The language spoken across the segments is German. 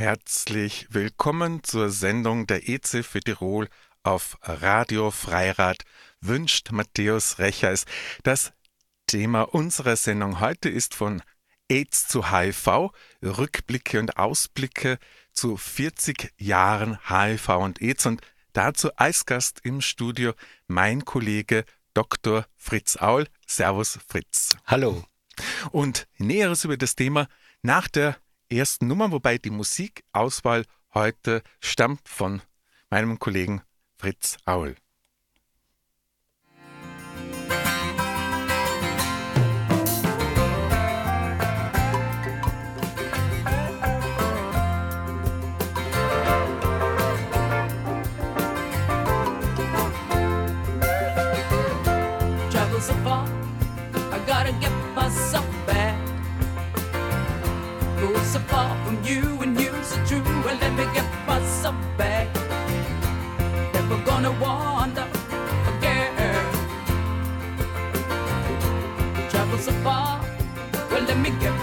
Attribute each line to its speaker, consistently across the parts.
Speaker 1: Herzlich willkommen zur Sendung der EC für Tirol auf Radio Freirad wünscht Matthäus Rechers. Das Thema unserer Sendung heute ist von AIDS zu HIV, Rückblicke und Ausblicke zu 40 Jahren HIV und AIDS und dazu als Gast im Studio mein Kollege Dr. Fritz Aul. Servus Fritz.
Speaker 2: Hallo.
Speaker 1: Und Näheres über das Thema nach der ersten Nummer, wobei die Musikauswahl heute stammt von meinem Kollegen Fritz Aul. Ja,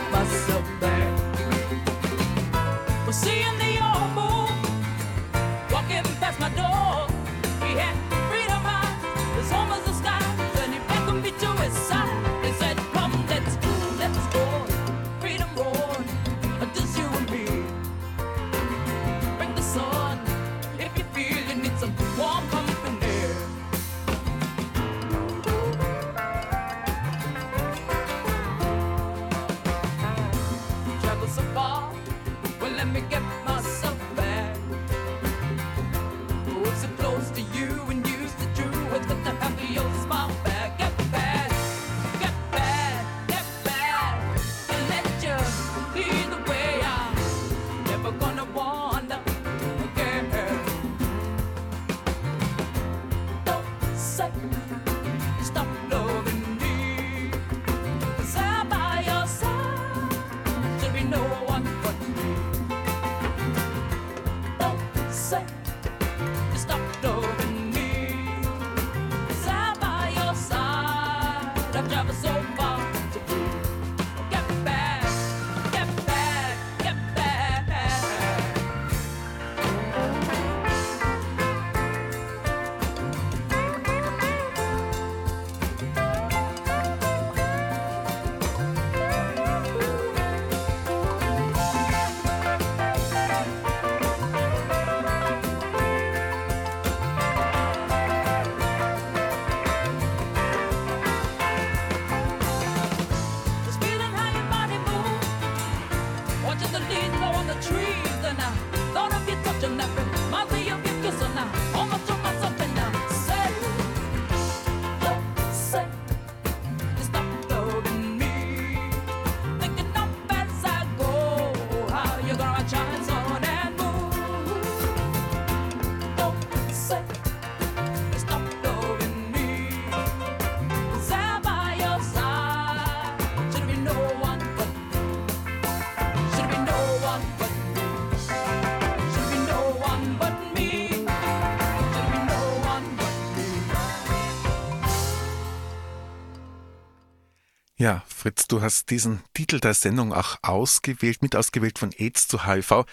Speaker 1: Du hast diesen Titel der Sendung auch ausgewählt, mit ausgewählt von AIDS zu HIV.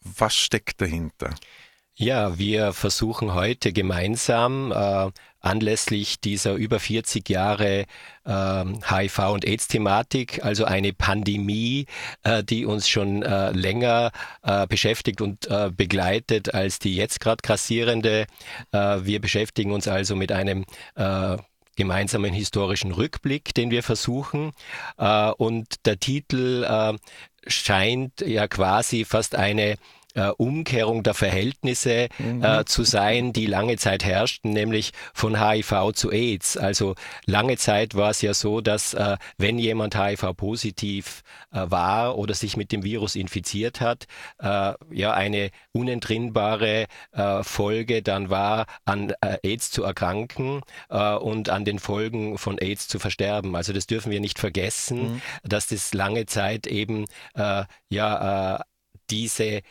Speaker 1: Was steckt dahinter?
Speaker 2: Ja, wir versuchen heute gemeinsam äh, anlässlich dieser über 40 Jahre äh, HIV und AIDS-Thematik, also eine Pandemie, äh, die uns schon äh, länger äh, beschäftigt und äh, begleitet als die jetzt gerade grassierende. Äh, wir beschäftigen uns also mit einem gemeinsamen historischen Rückblick, den wir versuchen. Äh, und der Titel äh, scheint ja quasi fast eine äh, Umkehrung der Verhältnisse mhm. äh, zu sein, die lange Zeit herrschten, nämlich von HIV zu AIDS. Also lange Zeit war es ja so, dass äh, wenn jemand HIV-positiv äh, war oder sich mit dem Virus infiziert hat, äh, ja eine unentrinnbare äh, Folge dann war, an AIDS zu erkranken und an den Folgen von AIDS zu versterben. Also das dürfen wir nicht vergessen, mhm. dass das lange Zeit eben ja diese äh,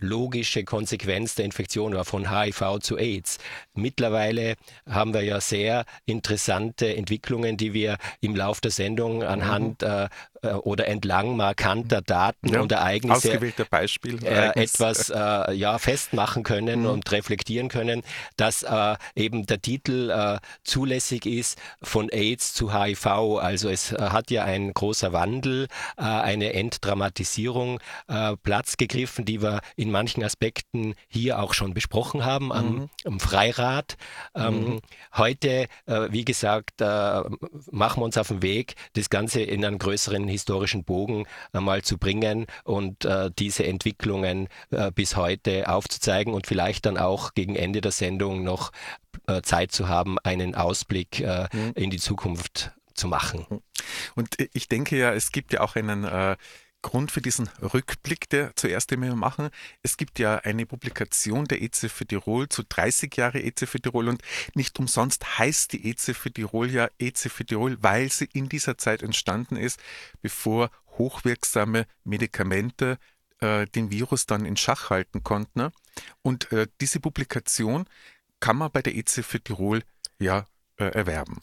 Speaker 2: logische Konsequenz der Infektion war von HIV zu AIDS. Mittlerweile haben wir ja sehr interessante Entwicklungen, die wir im Lauf der Sendung anhand mhm. äh, äh oder entlang markanter Daten ja, und Ereignisse
Speaker 3: Beispiel,
Speaker 2: äh, etwas äh, ja, festmachen können mhm. und reflektieren können, dass äh, eben der Titel zulässig ist von AIDS zu HIV. Also es hat ja ein großer Wandel, eine Entdramatisierung Platz gegriffen, die wir in manchen Aspekten hier auch schon besprochen haben am, mhm. am Freirat. Ähm, mhm. Heute, äh, wie gesagt, äh, machen wir uns auf den Weg, das Ganze in einen größeren historischen Bogen einmal zu bringen und äh, diese Entwicklungen äh, bis heute aufzuzeigen und vielleicht dann auch gegen Ende der Sendung noch äh, Zeit zu haben, einen Ausblick äh, mhm. in die Zukunft zu machen.
Speaker 3: Und ich denke ja, es gibt ja auch einen äh, Grund für diesen Rückblick, der zuerst einmal machen. Es gibt ja eine Publikation der EZ für Tirol zu 30 Jahre EZ für Tirol und nicht umsonst heißt die EZ für Tirol ja EZ für Tirol, weil sie in dieser Zeit entstanden ist, bevor hochwirksame Medikamente äh, den Virus dann in Schach halten konnten. Und äh, diese Publikation kann man bei der EZ für Tirol ja äh, erwerben.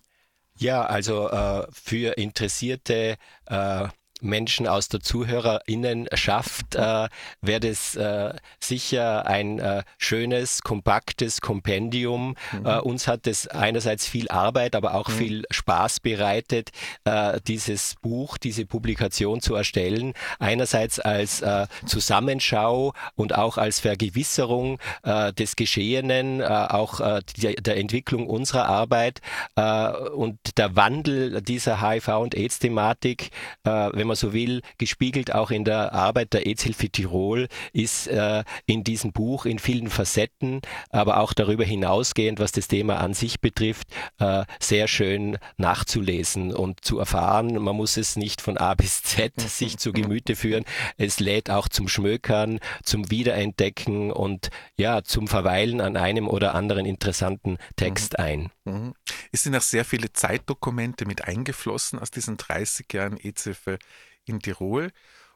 Speaker 2: Ja, also äh, für interessierte äh, Menschen aus der Zuhörerinnenschaft äh, wäre das äh, sicher ein äh, schönes, kompaktes Kompendium. Mhm. Äh, uns hat es einerseits viel Arbeit, aber auch mhm. viel Spaß bereitet, äh, dieses Buch, diese Publikation zu erstellen. Einerseits als äh, Zusammenschau und auch als Vergewisserung des Geschehenen, auch der, der, Entwicklung unserer Arbeit und der Wandel dieser HIV- und AIDS-Thematik, wenn man man so will, gespiegelt auch in der Arbeit der EZ-Hilfe Tirol, ist äh, in diesem Buch in vielen Facetten, aber auch darüber hinausgehend, was das Thema an sich betrifft, äh, sehr schön nachzulesen und zu erfahren. Man muss es nicht von A bis Z sich zu Gemüte führen. Es lädt auch zum Schmökern, zum Wiederentdecken und ja, zum Verweilen an einem oder anderen interessanten Text mhm. ein.
Speaker 3: Mhm. Es sind auch sehr viele Zeitdokumente mit eingeflossen aus diesen 30 Jahren EZF in Tirol.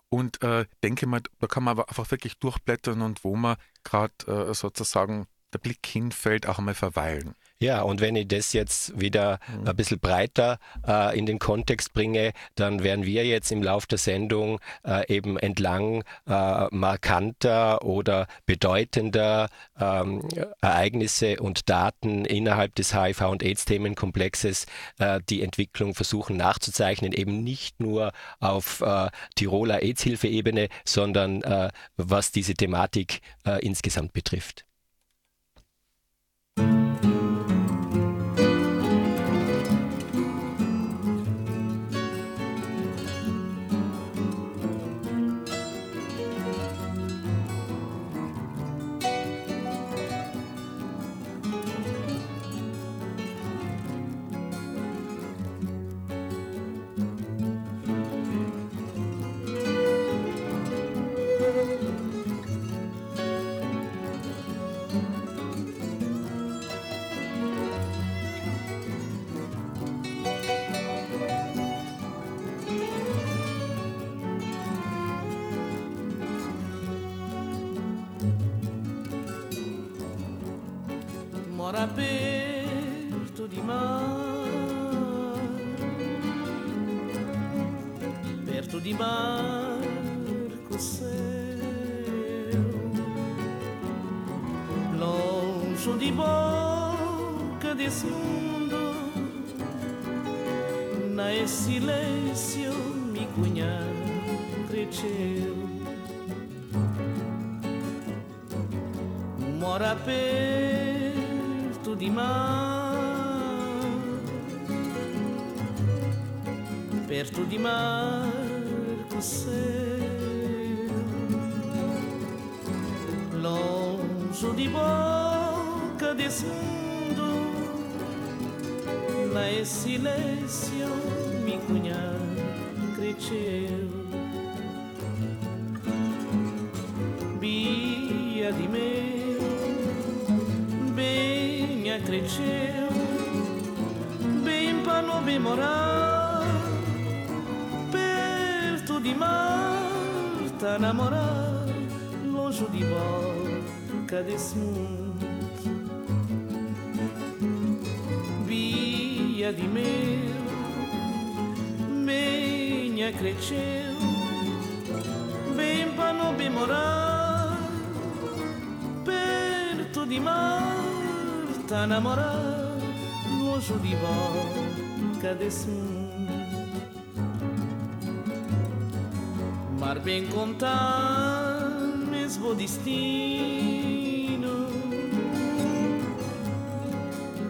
Speaker 3: Und äh, denke mal, da kann man einfach wirklich durchblättern und wo man gerade äh, sozusagen der Blick hinfällt, auch einmal verweilen.
Speaker 2: Ja, und wenn ich das jetzt wieder mhm. ein bisschen breiter äh, in den Kontext bringe, dann werden wir jetzt im Lauf der Sendung äh, eben entlang äh, markanter oder bedeutender ähm, Ereignisse und Daten innerhalb des HIV- und AIDS-Themenkomplexes äh, die Entwicklung versuchen nachzuzeichnen, eben nicht nur auf äh, Tiroler AIDS-Hilfe-Ebene, sondern äh, was diese Thematik insgesamt betrifft.
Speaker 4: Cresceu bem para não bem morar perto de Marta namorar longe de boca desse mundo. Via de meu, minha cresceu, bem para não bem morar, perto de mar, tá namorar, longe de boca desse. Mar bem contar, mesmo destino.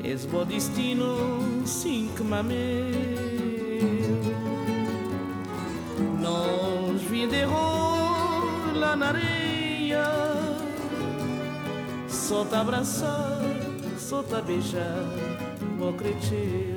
Speaker 4: Es bo destino, sim que mameu. Nós vinderou lá na areia, só te abraçar, só te beijar, ó creteu.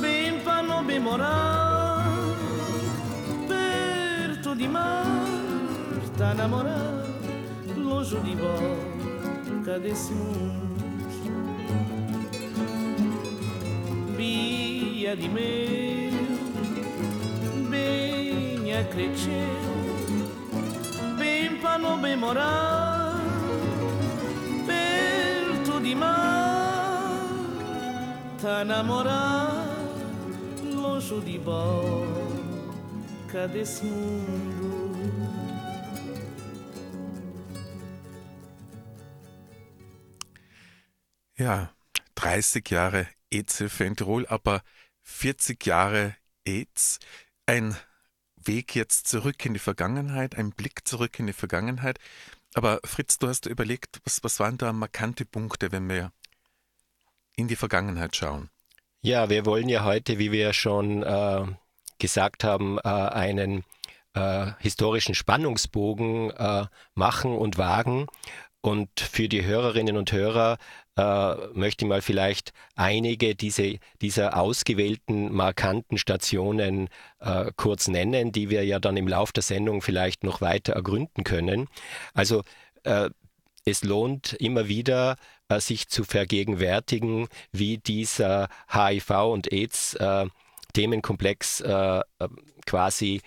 Speaker 4: ben fanno memorare per tu di Marta innamorare l'oso di bocca de Via di me, ben a crescere, ben fanno memorare per tu di Marta tá namorar longe de boca desse mundo
Speaker 3: Ja, 30 Jahre EZ-Hilfe in Tirol, aber 40 Jahre AIDS. Ein Weg jetzt zurück in die Vergangenheit, ein Blick zurück in die Vergangenheit. Aber Fritz, du hast überlegt, was, was waren da markante Punkte, wenn wir in die Vergangenheit schauen?
Speaker 2: Ja, wir wollen ja heute, wie wir schon äh, gesagt haben, äh, einen äh, historischen Spannungsbogen äh, machen und wagen. Und für die Hörerinnen und Hörer äh, möchte ich mal vielleicht einige diese, dieser ausgewählten markanten Stationen äh, kurz nennen, die wir ja dann im Lauf der Sendung vielleicht noch weiter ergründen können. Also äh, es lohnt immer wieder, äh, sich zu vergegenwärtigen, wie dieser HIV und AIDS äh, äh, quasi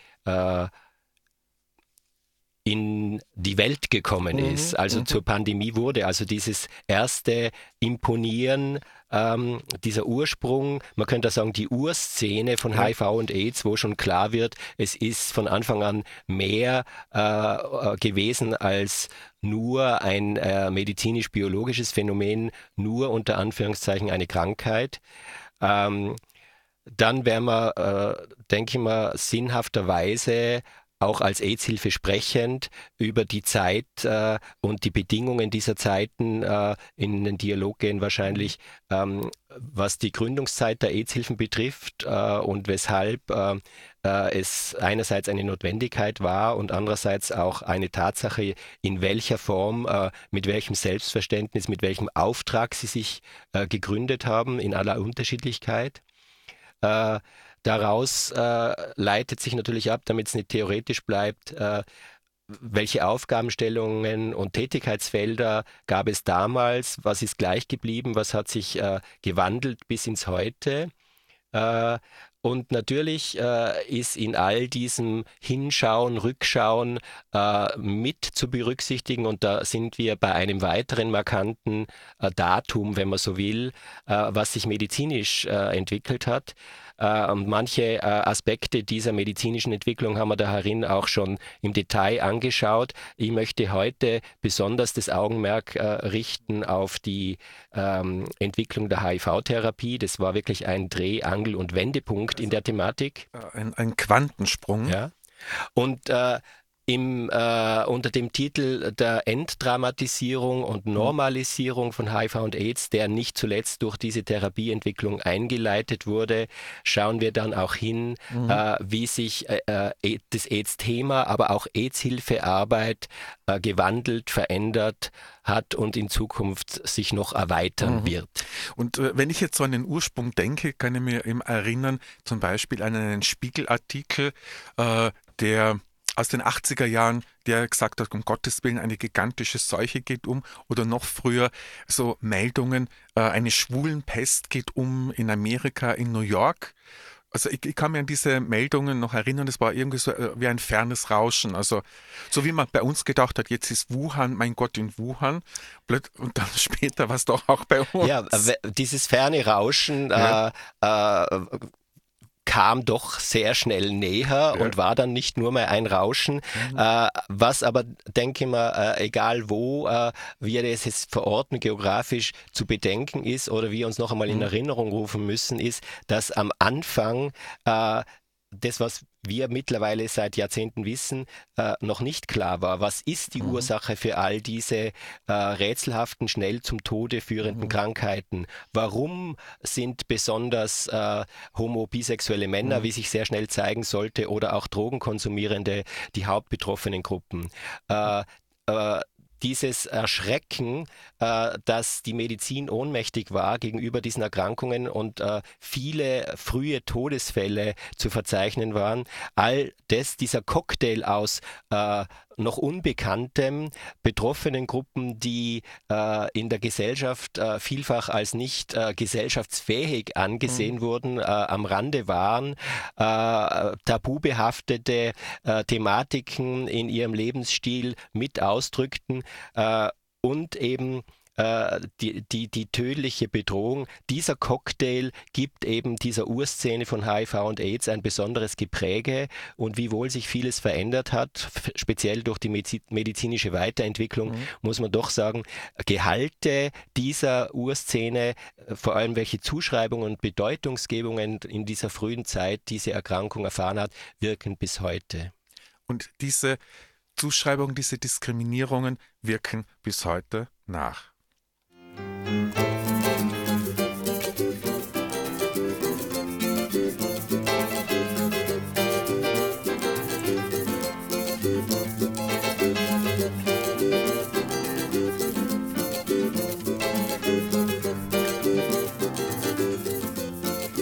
Speaker 2: in die Welt gekommen
Speaker 3: Mhm,
Speaker 2: ist, also
Speaker 3: mhm.
Speaker 2: zur Pandemie wurde. Also dieses erste Imponieren, ähm, dieser Ursprung, man könnte sagen, die Urszene von
Speaker 3: Ja.
Speaker 2: HIV und AIDS, wo schon klar wird, es ist von Anfang an mehr äh, äh, gewesen als nur ein äh, medizinisch-biologisches Phänomen, nur unter Anführungszeichen eine Krankheit. Ähm, dann werden wir, äh, denke ich mal, sinnhafterweise auch als AIDS-Hilfe sprechend über die Zeit äh, und die Bedingungen dieser Zeiten äh, in den Dialog gehen wahrscheinlich, ähm, was die Gründungszeit der AIDS-Hilfen betrifft äh, und weshalb äh, äh, es einerseits eine Notwendigkeit war und andererseits auch eine Tatsache, in welcher Form, äh, mit welchem Selbstverständnis, mit welchem Auftrag sie sich gegründet haben, in aller Unterschiedlichkeit. Daraus äh, leitet sich natürlich ab, damit es nicht theoretisch bleibt, äh, welche Aufgabenstellungen und Tätigkeitsfelder gab es damals, was ist gleich geblieben, was hat sich äh, gewandelt bis ins Heute. Äh, und natürlich äh, ist in all diesem Hinschauen, Rückschauen äh, mit zu berücksichtigen. Und da sind wir bei einem weiteren markanten äh, Datum, wenn man so will, äh, was sich medizinisch entwickelt hat. Äh, und manche äh, Aspekte dieser medizinischen Entwicklung haben wir da herin auch schon im Detail angeschaut. Ich möchte heute besonders das Augenmerk äh, richten auf die ähm, Entwicklung der HIV-Therapie. Das war wirklich ein Dreh-, Angel- und Wendepunkt in der Thematik.
Speaker 3: Ein, ein Quantensprung.
Speaker 2: Ja. Und äh, im, äh, unter dem Titel der Entdramatisierung und mhm. Normalisierung von HIV und AIDS, der nicht zuletzt durch diese Therapieentwicklung eingeleitet wurde, schauen wir dann auch hin, mhm. äh, wie sich äh, äh das AIDS-Thema, aber auch AIDS-Hilfearbeit äh, gewandelt, verändert hat und in Zukunft sich noch erweitern mhm. wird.
Speaker 3: Und äh, wenn ich jetzt so an den Ursprung denke, kann ich mir eben erinnern, zum Beispiel an einen Spiegelartikel, der aus den 80er Jahren, der gesagt hat, um Gottes Willen, eine gigantische Seuche geht um oder noch früher so Meldungen, äh, eine Schwulenpest geht um in Amerika, in New York. Also ich, ich, kann mir an diese Meldungen noch erinnern, es war irgendwie so äh, wie ein fernes Rauschen. Also so wie man bei uns gedacht hat, jetzt ist Wuhan, mein Gott, in Wuhan. Und dann später war es doch auch bei uns.
Speaker 2: Ja, dieses ferne Rauschen ja. äh, äh, kam doch sehr schnell näher ja. und war dann nicht nur mehr ein Rauschen. Mhm. Äh, was aber, denke ich mal, äh, egal wo äh, wir das jetzt verorten, geografisch zu bedenken ist oder wir uns noch einmal in mhm. Erinnerung rufen müssen, ist, dass am Anfang äh, das, was wir mittlerweile seit Jahrzehnten wissen, äh, noch nicht klar war. Was ist die mhm. Ursache für all diese äh, rätselhaften, schnell zum Tode führenden mhm. Krankheiten? Warum sind besonders äh, homo-bisexuelle Männer, mhm. wie sich sehr schnell zeigen sollte, oder auch Drogenkonsumierende die hauptbetroffenen Gruppen? Dieses Erschrecken, äh, dass die Medizin ohnmächtig war gegenüber diesen Erkrankungen und äh, viele frühe Todesfälle zu verzeichnen waren, all das, dieser Cocktail aus äh, noch unbekanntem, betroffenen Gruppen, die äh, in der Gesellschaft äh, vielfach als nicht äh, gesellschaftsfähig angesehen mhm. wurden, äh, am Rande waren, äh, tabubehaftete äh, Thematiken in ihrem Lebensstil mit ausdrückten und eben die, die, die tödliche Bedrohung. Dieser Cocktail gibt eben dieser Urszene von HIV und AIDS ein besonderes Gepräge und wiewohl sich vieles verändert hat, speziell durch die medizinische Weiterentwicklung, mhm. muss man doch sagen, Gehalte dieser Urszene, äh, vor allem welche Zuschreibungen und Bedeutungsgebungen in dieser frühen Zeit diese Erkrankung erfahren hat, wirken bis heute.
Speaker 3: Und diese Zuschreibungen, diese Diskriminierungen wirken bis heute nach.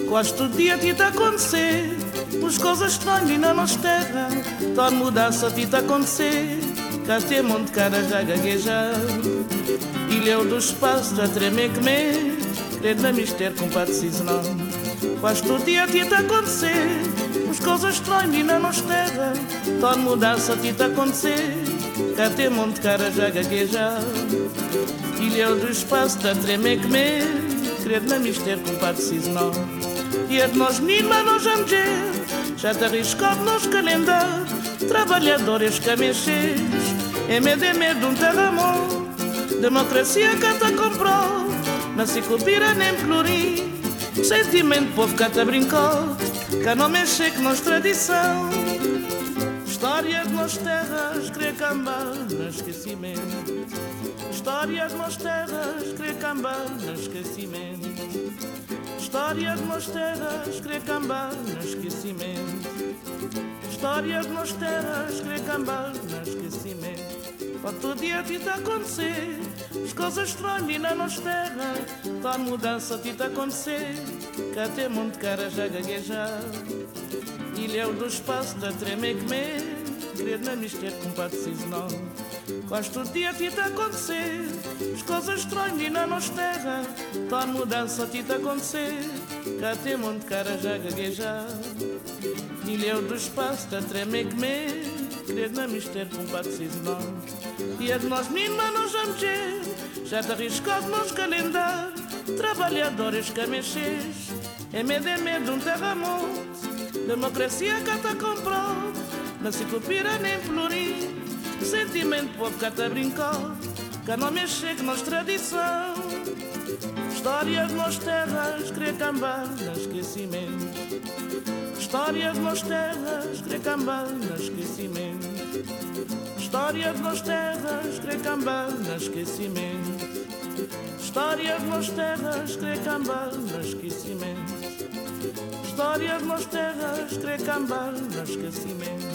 Speaker 4: Gosto de a ti te acontecer As coisas estranhas ainda nos terra Toda mudança a ti te acontecer Cá tem monte cara já gaguejar Ilheu dos pastos a tremer que me Crede na mistério compadre sazonal Quase todo dia te acontecer. As coisas estranhas ainda não terra, toda mudança te acontecer. Cá tem monte cara já gaguejar. Ilheu dos pastos a tremer que me Crede na mister, compadre sazonal E é de nós menino, mas nós vamos Já te arriscou de nós calendar Trabalhadores camexês É medo, é medo, um terremoto Democracijakата компро, на си купира Sentimento povo que povkata brincou, que não mexe com nossa tradição. História de nós terras, cria cambar no esquecimento. História de nós terras, cria cambar no esquecimento. História de nós terras, cria cambar no esquecimento. História de nós terras, cria cambar no esquecimento. Quanto dia te acontecer, as coisas estranhas na nossa terra. Tá mudança te tá acontecer, que até muito cara já gaguejar. Ilhéu do espaço da treme que me, querer na mistério com patrocínio não. Gosto dia te acontecer, as coisas estranhas na nossa terra. Tá mudança te tá acontecer, cá tem monte cara já gaguejar. Ilhéu do espaço da treme que me, querer na mistério com patrocínio não. E as nós mima nos amches Já te arriscas nos calendar Trabalhadores que mexes É medo, é medo um terremoto Democracia que te comprou Não se copira nem florir, Sentimento povo que te brincou Que não mexe com nossa tradição Histórias nos terras Crecambas, não esquecimento Histórias nos terras Crecambas, não esquecimento Histórias das terras crecambã no esquecimento Histórias das terras crecambã no esquecimento Histórias das terras crecambá no esquecimento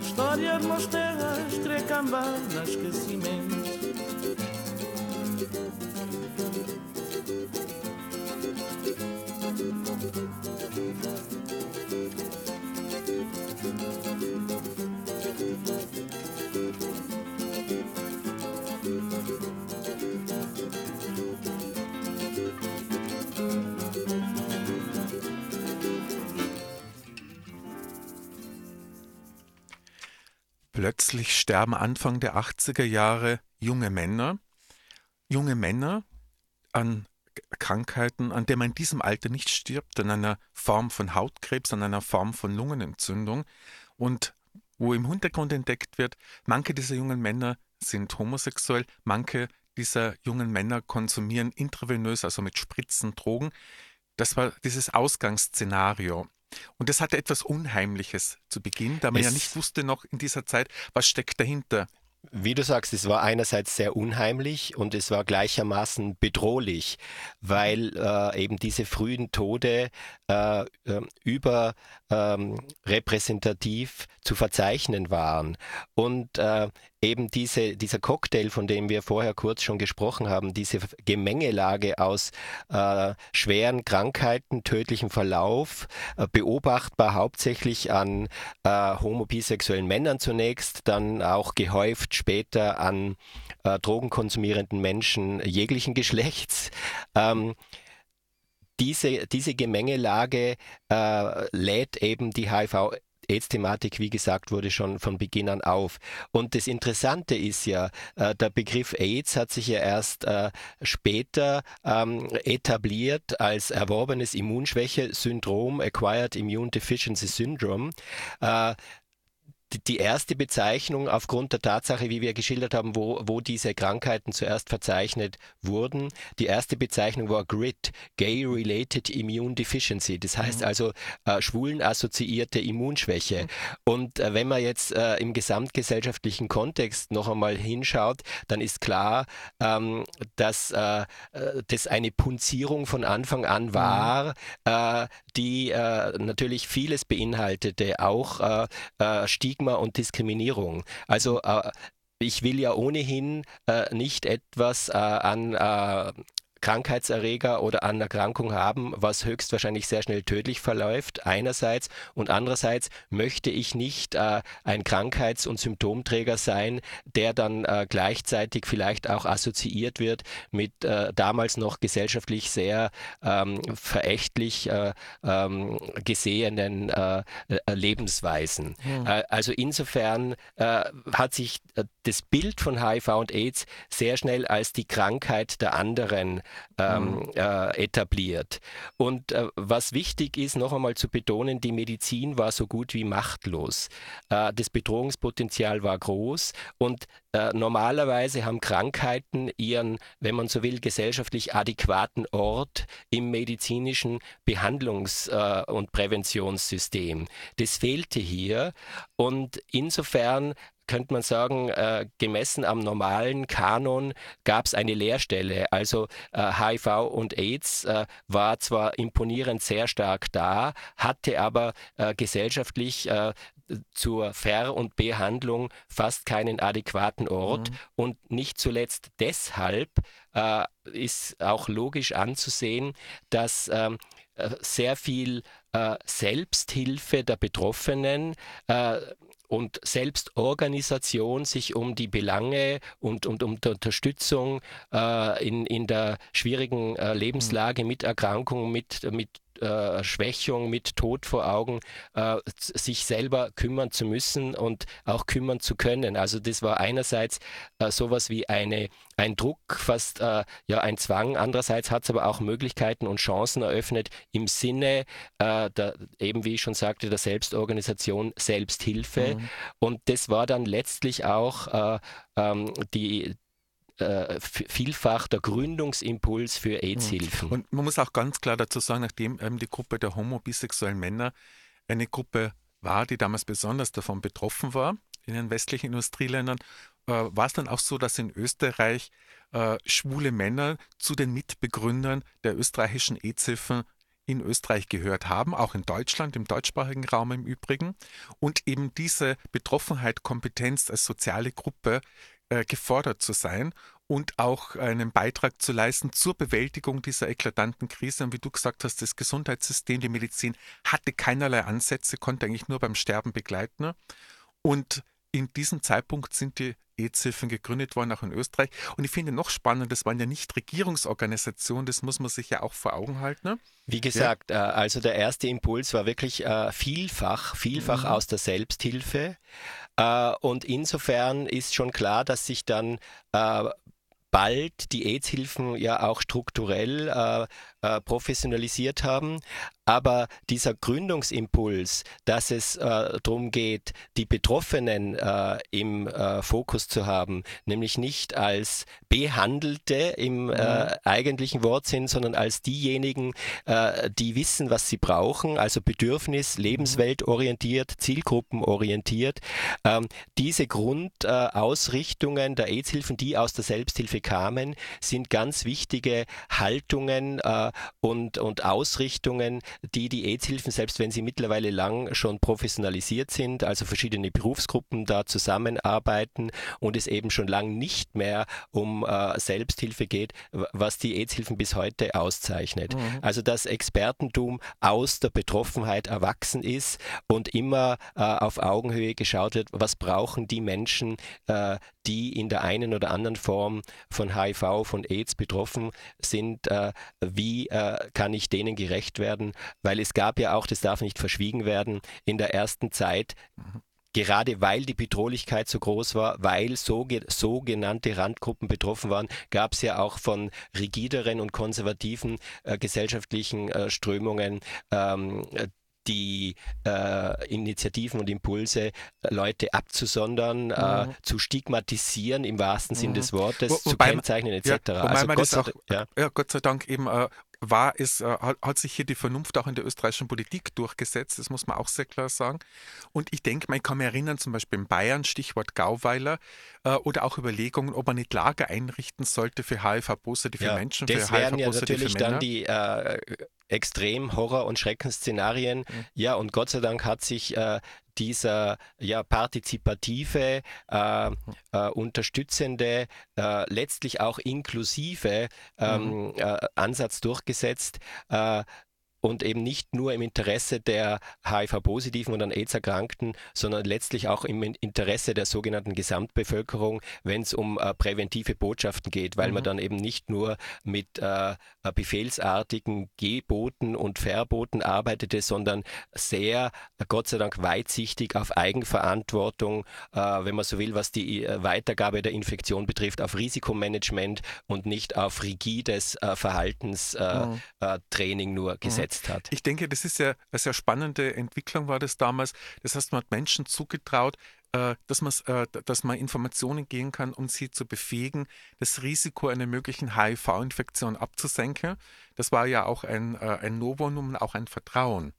Speaker 4: Histórias das terras crecambá no esquecimento
Speaker 3: Plötzlich sterben Anfang der 80er Jahre junge Männer, junge Männer an Krankheiten, an der man in diesem Alter nicht stirbt, an einer Form von Hautkrebs, an einer Form von Lungenentzündung und wo im Hintergrund entdeckt wird, manche dieser jungen Männer sind homosexuell, manche dieser jungen Männer konsumieren intravenös, also mit Spritzen, Drogen. Das war dieses Ausgangsszenario. Und das hatte etwas Unheimliches zu Beginn, da man es ja nicht wusste noch in dieser Zeit, was steckt dahinter.
Speaker 2: Wie du sagst, es war einerseits sehr unheimlich und es war gleichermaßen bedrohlich, weil äh, eben diese frühen Tode äh, äh, überrepräsentativ ähm, zu verzeichnen waren. Und äh, eben diese, dieser Cocktail, von dem wir vorher kurz schon gesprochen haben, diese Gemengelage aus äh, schweren Krankheiten, tödlichem Verlauf, äh, beobachtbar hauptsächlich an äh, homobisexuellen Männern zunächst, dann auch gehäuft später an äh, drogenkonsumierenden Menschen jeglichen Geschlechts. Ähm, diese, diese Gemengelage äh, lädt eben die HIV AIDS-Thematik, wie gesagt, wurde schon von Beginn an auf. Und das Interessante ist ja, äh, der Begriff AIDS hat sich ja erst äh, später ähm, etabliert als erworbenes Immunschwäche-Syndrom, Acquired Immune Deficiency Syndrome. Äh, die erste Bezeichnung aufgrund der Tatsache, wie wir geschildert haben, wo, wo diese Krankheiten zuerst verzeichnet wurden. Die erste Bezeichnung war GRID, Gay-Related Immune Deficiency. Das heißt mhm. also äh, schwulen-assoziierte Immunschwäche. Mhm. Und äh, wenn man jetzt äh, im gesamtgesellschaftlichen Kontext noch einmal hinschaut, dann ist klar, ähm, dass äh, äh, das eine Punzierung von Anfang an mhm. war, mhm. die natürlich vieles beinhaltete, auch Stigma Stigma und Diskriminierung. Also äh, ich will ja ohnehin äh, nicht etwas äh, an äh, Krankheitserreger oder an Erkrankung haben, was höchstwahrscheinlich sehr schnell tödlich verläuft, einerseits. Und andererseits möchte ich nicht äh, ein Krankheits- und Symptomträger sein, der dann äh, gleichzeitig vielleicht auch assoziiert wird mit äh, damals noch gesellschaftlich sehr ähm, verächtlich äh, ähm, gesehenen äh, äh, Lebensweisen. Mhm. also insofern hat sich das Bild von HIV und AIDS sehr schnell als die Krankheit der anderen ähm, mhm. äh, etabliert. Und äh, was wichtig ist, noch einmal zu betonen, die Medizin war so gut wie machtlos. Äh, das Bedrohungspotenzial war groß und äh, normalerweise haben Krankheiten ihren, wenn man so will, gesellschaftlich adäquaten Ort im medizinischen Behandlungs- äh, und Präventionssystem. Das fehlte hier und insofern könnte man sagen, äh, gemessen am normalen Kanon gab es eine Leerstelle. Also äh, HIV und AIDS äh, war zwar imponierend sehr stark da, hatte aber äh, gesellschaftlich äh, zur Ver- und Behandlung fast keinen adäquaten Ort. Mhm. Und nicht zuletzt deshalb äh, ist auch logisch anzusehen, dass ähm, sehr viel Selbsthilfe der Betroffenen und Selbstorganisation sich um die Belange und, und um die Unterstützung äh, in, in der schwierigen äh, Lebenslage mit Erkrankung, mit, mit äh, Schwächung, mit Tod vor Augen, äh, sich selber kümmern zu müssen und auch kümmern zu können. Also das war einerseits äh, sowas wie eine, ein Druck, fast äh, ja ein Zwang. Andererseits hat es aber auch Möglichkeiten und Chancen eröffnet im Sinne äh, der, eben wie ich schon sagte, der Selbstorganisation, Selbsthilfe. Mhm. Und das war dann letztlich auch äh, ähm, die, äh, vielfach der Gründungsimpuls für AIDS-Hilfen.
Speaker 3: Und man muss auch ganz klar dazu sagen, nachdem ähm, die Gruppe der homo-bisexuellen Männer eine Gruppe war, die damals besonders davon betroffen war, in den westlichen Industrieländern, äh, war es dann auch so, dass in Österreich äh, schwule Männer zu den Mitbegründern der österreichischen EZ-Hilfen in Österreich gehört haben, auch in Deutschland, im deutschsprachigen Raum im Übrigen, und eben diese Betroffenheit, Kompetenz als soziale Gruppe äh, gefordert zu sein und auch einen Beitrag zu leisten zur Bewältigung dieser eklatanten Krise. Und wie du gesagt hast, das Gesundheitssystem, die Medizin hatte keinerlei Ansätze, konnte eigentlich nur beim Sterben begleiten. Und in diesem Zeitpunkt sind die EZ-Hilfen gegründet worden, auch in Österreich. Und ich finde noch spannend, das waren ja nicht Regierungsorganisationen, das muss man sich ja auch vor Augen halten. Ne?
Speaker 2: Wie gesagt, ja. Äh, also der erste Impuls war wirklich äh, vielfach, vielfach mhm. aus der Selbsthilfe. Äh, und insofern ist schon klar, dass sich dann bald die AIDS-Hilfen ja auch strukturell äh, äh, professionalisiert haben. Aber dieser Gründungsimpuls, dass es äh, darum geht, die Betroffenen äh, im äh, Fokus zu haben, nämlich nicht als Behandelte im äh, mhm. eigentlichen Wortsinn, sondern als diejenigen, äh, die wissen, was sie brauchen, also Bedürfnis, mhm. lebensweltorientiert, zielgruppenorientiert. Ähm, diese Grundausrichtungen der AIDS-Hilfen, die aus der Selbsthilfe kamen, sind ganz wichtige Haltungen und, und Ausrichtungen, die die AIDS-Hilfen, selbst wenn sie mittlerweile lang schon professionalisiert sind, also verschiedene Berufsgruppen da zusammenarbeiten und es eben schon lang nicht mehr um äh, Selbsthilfe geht, was die AIDS-Hilfen bis heute auszeichnet. Mhm. Also das Expertentum aus der Betroffenheit erwachsen ist und immer äh, auf Augenhöhe geschaut wird, was brauchen die Menschen, äh, die in der einen oder anderen Form von HIV, von AIDS betroffen sind, äh, wie äh, kann ich denen gerecht werden? Weil es gab ja auch, das darf nicht verschwiegen werden, in der ersten Zeit gerade weil die Bedrohlichkeit so groß war, weil so, sogenannte Randgruppen betroffen waren, gab es ja auch von rigideren und konservativen äh, gesellschaftlichen äh, Strömungen ähm, die äh, Initiativen und Impulse, Leute abzusondern, äh, mhm. äh, zu stigmatisieren im wahrsten mhm. Sinn des Wortes, wo, zu kennzeichnen etc.
Speaker 3: Ja, also Gott, auch, ja. ja. Gott sei Dank eben äh, war es, äh, hat sich hier die Vernunft auch in der österreichischen Politik durchgesetzt, das muss man auch sehr klar sagen. Und ich denke, man kann mich erinnern, zum Beispiel in Bayern, Stichwort Gauweiler, äh, oder auch Überlegungen, ob man nicht Lager einrichten sollte für HIV-positive ja, Menschen,
Speaker 2: das für wären ja natürlich Männer. dann die äh, extrem Horror- und Schreckensszenarien. Mhm. Ja, und Gott sei Dank hat sich äh, dieser ja, partizipative, äh, äh, unterstützende, äh, letztlich auch inklusive ähm, mhm. Ansatz durchgesetzt, äh, und eben nicht nur im Interesse der HIV-Positiven und an AIDS-Erkrankten, sondern letztlich auch im Interesse der sogenannten Gesamtbevölkerung, wenn es um äh, präventive Botschaften geht, weil mhm. man dann eben nicht nur mit äh, befehlsartigen Geboten und Verboten arbeitete, sondern sehr, Gott sei Dank, weitsichtig auf Eigenverantwortung, äh, wenn man so will, was die äh, Weitergabe der Infektion betrifft, auf Risikomanagement und nicht auf rigides äh, Verhaltenstraining äh, mhm. nur gesetzt gesetzt hat.
Speaker 3: Ich denke, das ist ja eine sehr spannende Entwicklung war das damals. Das heißt, man hat Menschen zugetraut, äh, dass, äh, dass man Informationen gehen kann, um sie zu befähigen, das Risiko einer möglichen HIV-Infektion abzusenken. Das war ja auch ein, äh, ein Novum, auch ein Vertrauen.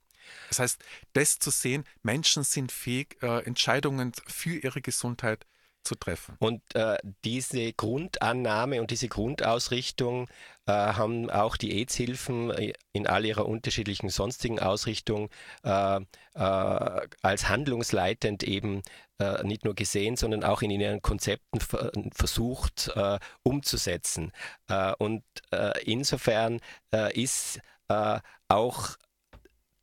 Speaker 3: Das heißt, das zu sehen, Menschen sind fähig, Entscheidungen für ihre Gesundheit zu treffen.
Speaker 2: Und äh, diese Grundannahme und diese Grundausrichtung äh, haben auch die AIDS-Hilfen äh, in all ihrer unterschiedlichen sonstigen Ausrichtung äh, äh, als handlungsleitend eben äh, nicht nur gesehen, sondern auch in ihren Konzepten versucht umzusetzen. und insofern ist auch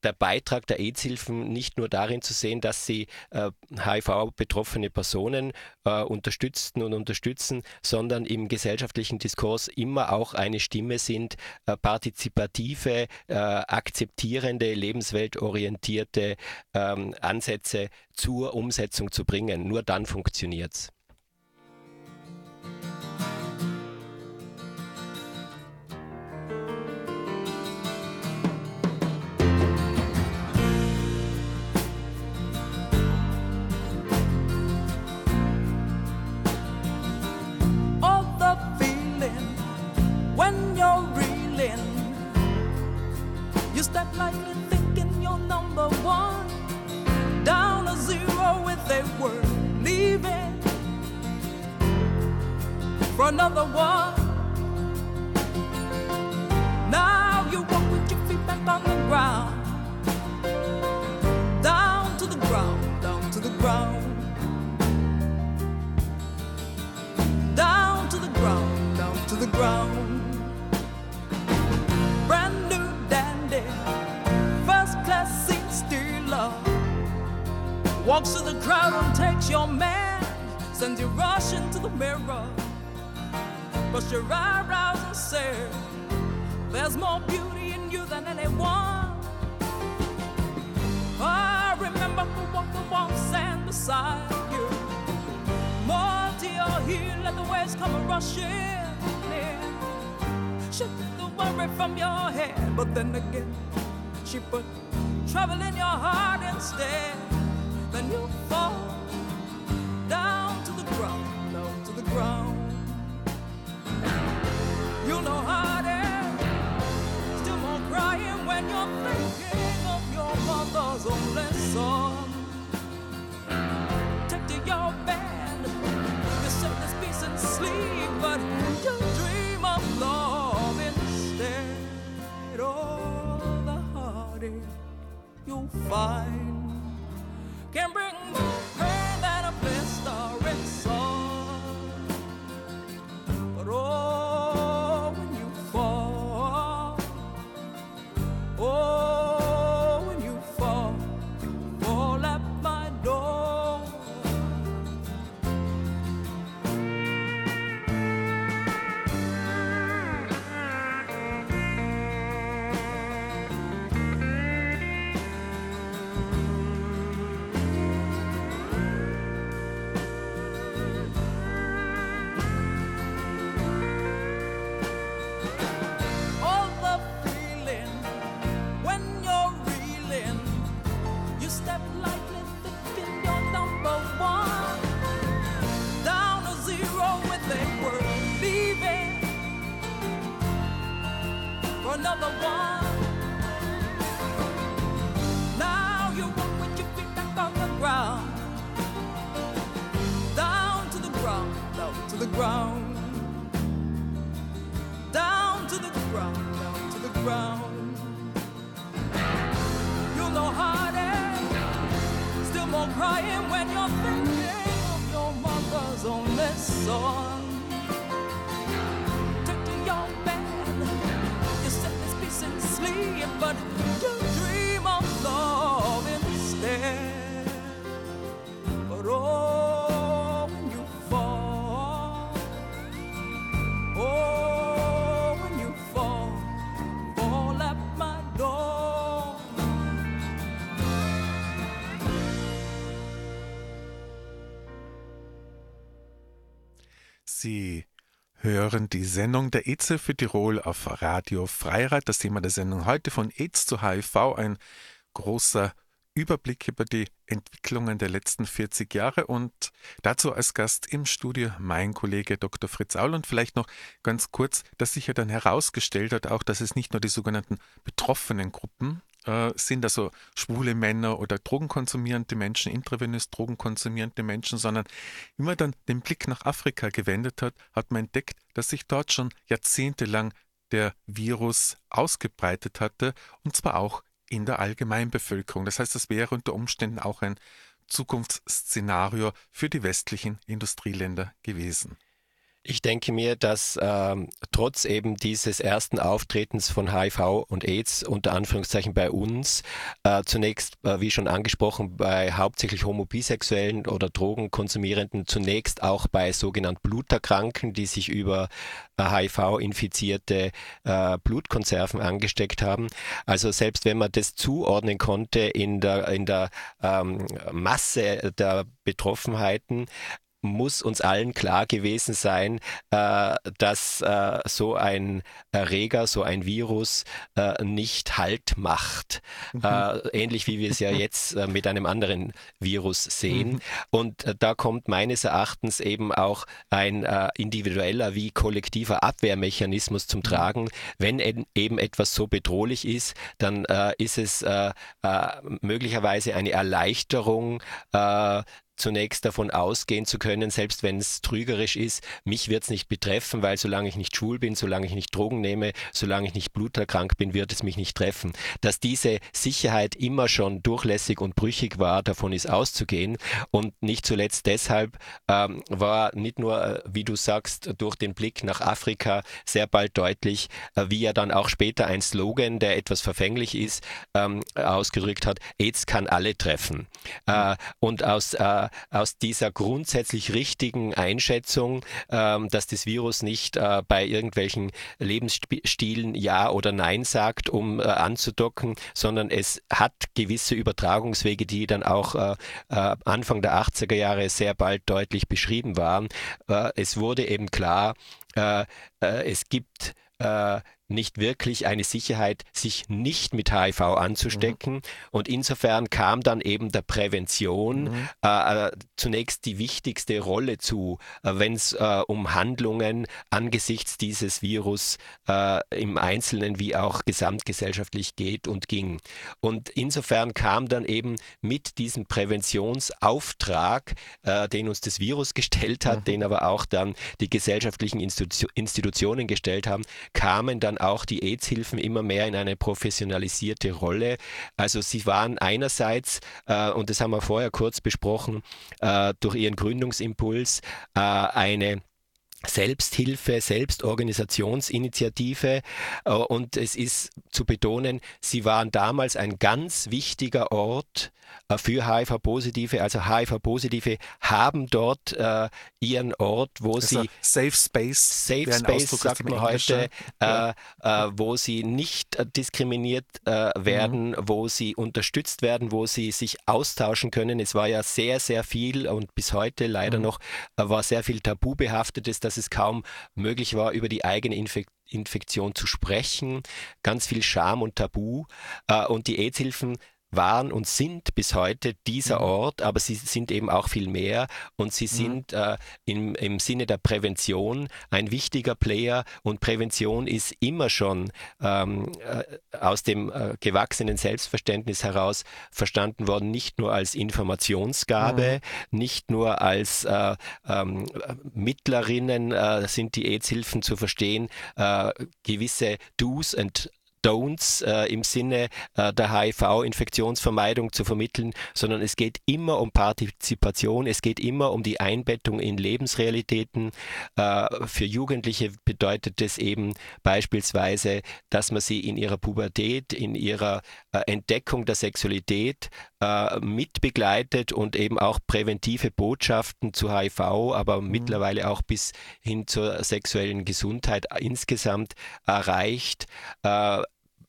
Speaker 2: der Beitrag der AIDS-Hilfen nicht nur darin zu sehen, dass sie äh, HIV-betroffene Personen äh, unterstützten und unterstützen, sondern im gesellschaftlichen Diskurs immer auch eine Stimme sind, äh, partizipative, äh, akzeptierende, lebensweltorientierte ähm, Ansätze zur Umsetzung zu bringen. Nur dann funktioniert es.
Speaker 4: step lightly, thinking you're number one. Down a zero with a word, leaving
Speaker 1: for another one. Now you walk with your feet back on the ground, down to the ground, down to the ground. Down to the ground, down to the ground. Walks to the crowd and takes your man, sends you rushing to the mirror. Brush your eyebrows and say, There's more beauty in you than anyone. I remember who walked the warm sand beside you. More to your heel, let the waves come rushing in. She took the worry from your head, but then again, she put trouble in your heart instead. Then you fall down to the ground, down to the ground. You know how it is. Still more crying when you're thinking of your mother's only son. Take to your bed. You say this peace and sleep, but you dream of love instead. Oh, the heartache you'll find can bring another one. Now you walk with your feet back on the ground. Down to the ground, down to the ground down to the ground, down to the ground. You know how it is. Still more crying when you're thinking of your mother's only son.
Speaker 3: Sie hören die Sendung der EZ für Tirol auf Radio Freirad. Das Thema der Sendung heute von AIDS zu HIV, ein großer Überblick über die Entwicklungen der letzten 40 Jahre und dazu als Gast im Studio mein Kollege Dr. Fritz Aul und vielleicht noch ganz kurz, dass sich ja dann herausgestellt hat, auch dass es nicht nur die sogenannten betroffenen Gruppen äh, sind, also schwule Männer oder drogenkonsumierende Menschen, intravenös drogenkonsumierende Menschen, sondern wie man dann den Blick nach Afrika gewendet hat, hat man entdeckt, dass sich dort schon jahrzehntelang der Virus ausgebreitet hatte und zwar auch in der Allgemeinbevölkerung. Das heißt, das wäre unter Umständen auch ein Zukunftsszenario für die westlichen Industrieländer gewesen.
Speaker 2: Ich denke mir, dass ähm, trotz eben dieses ersten Auftretens von HIV und AIDS unter Anführungszeichen bei uns äh, zunächst, äh, wie schon angesprochen, bei hauptsächlich homo-bisexuellen oder Drogenkonsumierenden, zunächst auch bei sogenannten Bluterkranken, die sich über äh, HIV-infizierte äh, Blutkonserven angesteckt haben. Also selbst wenn man das zuordnen konnte in der, in der ähm, Masse der Betroffenheiten, muss uns allen klar gewesen sein, äh, dass äh, so ein Erreger, so ein Virus äh, nicht Halt macht. Mhm. ähnlich wie wir es ja jetzt äh, mit einem anderen Virus sehen. Mhm. Und äh, da kommt meines Erachtens eben auch ein äh, individueller wie kollektiver Abwehrmechanismus zum mhm. Tragen. Wenn eben etwas so bedrohlich ist, dann ist es möglicherweise eine Erleichterung, zunächst davon ausgehen zu können, selbst wenn es trügerisch ist, mich wird es nicht betreffen, weil solange ich nicht schwul bin, solange ich nicht Drogen nehme, solange ich nicht bluterkrank bin, wird es mich nicht treffen. Dass diese Sicherheit immer schon durchlässig und brüchig war, davon ist auszugehen. Und nicht zuletzt deshalb ähm, war nicht nur, äh, wie du sagst, durch den Blick nach Afrika sehr bald deutlich, äh, wie er dann auch später ein Slogan, der etwas verfänglich ist, ähm, ausgedrückt hat, AIDS kann alle treffen. Äh, und aus äh, aus dieser grundsätzlich richtigen Einschätzung, ähm, dass das Virus nicht äh, bei irgendwelchen Lebensstilen Ja oder Nein sagt, um äh, anzudocken, sondern es hat gewisse Übertragungswege, die dann auch äh, äh Anfang der 80er Jahre sehr bald deutlich beschrieben waren. Äh, es wurde eben klar, äh, es gibt nicht wirklich eine Sicherheit, sich nicht mit HIV anzustecken. Mhm. Und insofern kam dann eben der Prävention mhm. äh, äh zunächst die wichtigste Rolle zu, äh, wenn es äh, um Handlungen angesichts dieses Virus äh, im Einzelnen wie auch gesamtgesellschaftlich geht und ging. Und insofern kam dann eben mit diesem Präventionsauftrag, äh, den uns das Virus gestellt hat, mhm. den aber auch dann die gesellschaftlichen Institu Institutionen gestellt haben, kamen dann auch die AIDS-Hilfen immer mehr in eine professionalisierte Rolle. Also sie waren einerseits, äh, und das haben wir vorher kurz besprochen, äh, durch ihren Gründungsimpuls äh, eine Selbsthilfe, Selbstorganisationsinitiative äh, und es ist zu betonen, sie waren damals ein ganz wichtiger Ort äh, für HIV-Positive. Also HIV-Positive haben dort äh, ihren Ort, wo also sie
Speaker 3: Safe Space,
Speaker 2: Safe Space sagt man heute, äh, wo sie nicht diskriminiert werden, mhm. wo sie unterstützt werden, wo sie sich austauschen können. Es war ja sehr, sehr viel und bis heute leider mhm. noch war sehr viel Tabu behaftetes, dass es kaum möglich war, über die eigene Infektion Infektion zu sprechen, ganz viel Scham und Tabu. und die AIDS-Hilfen waren und sind bis heute dieser mhm. Ort, aber sie sind eben auch viel mehr und sie mhm. sind äh, im, im Sinne der Prävention ein wichtiger Player und Prävention ist immer schon ähm, äh, aus dem äh, gewachsenen Selbstverständnis heraus verstanden worden, nicht nur als Informationsgabe, mhm. nicht nur als äh, ähm, Mittlerinnen äh, sind die AIDS-Hilfen zu verstehen, äh, gewisse Do's und Don'ts äh, im Sinne äh, der HIV-Infektionsvermeidung zu vermitteln, sondern es geht immer um Partizipation, es geht immer um die Einbettung in Lebensrealitäten. Äh, für Jugendliche bedeutet es eben beispielsweise, dass man sie in ihrer Pubertät, in ihrer äh, Entdeckung der Sexualität äh, mitbegleitet und eben auch präventive Botschaften zu HIV, aber mhm. mittlerweile auch bis hin zur sexuellen Gesundheit insgesamt erreicht.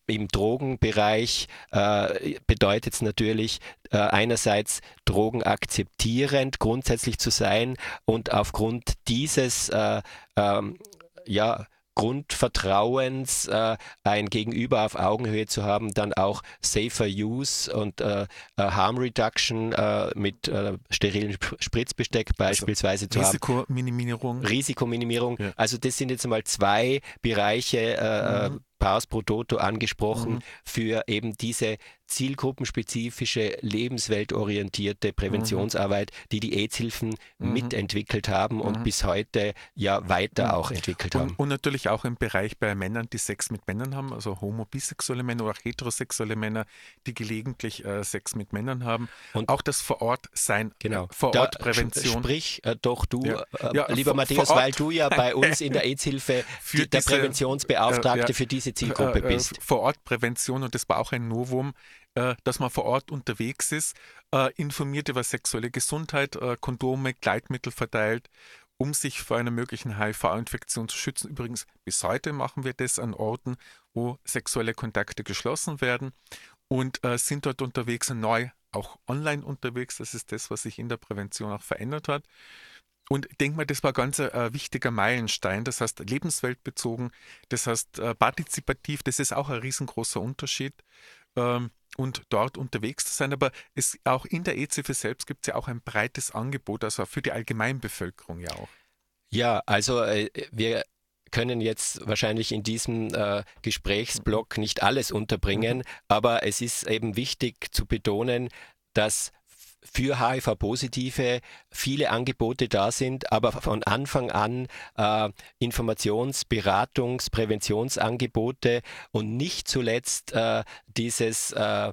Speaker 2: Im Drogenbereich äh, bedeutet es natürlich äh, einerseits Drogen akzeptierend grundsätzlich zu sein und aufgrund dieses äh, ähm, ja, Grundvertrauens, äh, ein Gegenüber auf Augenhöhe zu haben, dann auch Safer Use und äh, äh Harm Reduction äh, mit äh, sterilen Spritzbesteck also beispielsweise also
Speaker 3: zu Risikominimierung.
Speaker 2: haben. Risikominimierung. Ja. Also das sind jetzt mal zwei Bereiche, äh, mhm. Paus pro Toto angesprochen, mhm. für eben diese zielgruppenspezifische, lebensweltorientierte Präventionsarbeit, die die AIDS-Hilfen mhm. mitentwickelt haben und mhm. bis heute ja weiter mhm. auch entwickelt
Speaker 3: und,
Speaker 2: haben.
Speaker 3: Und natürlich auch im Bereich bei Männern, die Sex mit Männern haben, also homo, bisexuelle Männer oder auch heterosexuelle Männer, die gelegentlich äh, Sex mit Männern haben. Und auch das Vor-Ort-Sein,
Speaker 2: äh, genau.
Speaker 3: Vor-Ort-Prävention.
Speaker 2: Sprich äh, doch du, ja. Äh, ja, lieber Matthäus, weil du ja bei uns in der AIDS-Hilfe der Präventionsbeauftragte ja, für diese Zielgruppe bist.
Speaker 3: Vor-Ort-Prävention und das war auch ein Novum äh, dass man vor Ort unterwegs ist, äh, informiert über sexuelle Gesundheit, äh, Kondome, Gleitmittel verteilt, um sich vor einer möglichen HIV-Infektion zu schützen. Übrigens, bis heute machen wir das an Orten, wo sexuelle Kontakte geschlossen werden und sind dort unterwegs und neu auch online unterwegs. Das ist das, was sich in der Prävention auch verändert hat. Und ich denke mal, das war ganz ein wichtiger Meilenstein. Das heißt, lebensweltbezogen, das heißt, partizipativ, das ist auch ein riesengroßer Unterschied. Ähm, und dort unterwegs zu sein. Aber es, auch in der EZF selbst gibt es ja auch ein breites Angebot, also für die Allgemeinbevölkerung ja auch.
Speaker 2: Ja, also äh, wir können jetzt wahrscheinlich in diesem äh, Gesprächsblock nicht alles unterbringen, mhm. aber es ist eben wichtig zu betonen, dass für HIV-Positive viele Angebote da sind, aber von Anfang an äh, Informations-, Beratungs-, Präventionsangebote und nicht zuletzt äh, dieses äh,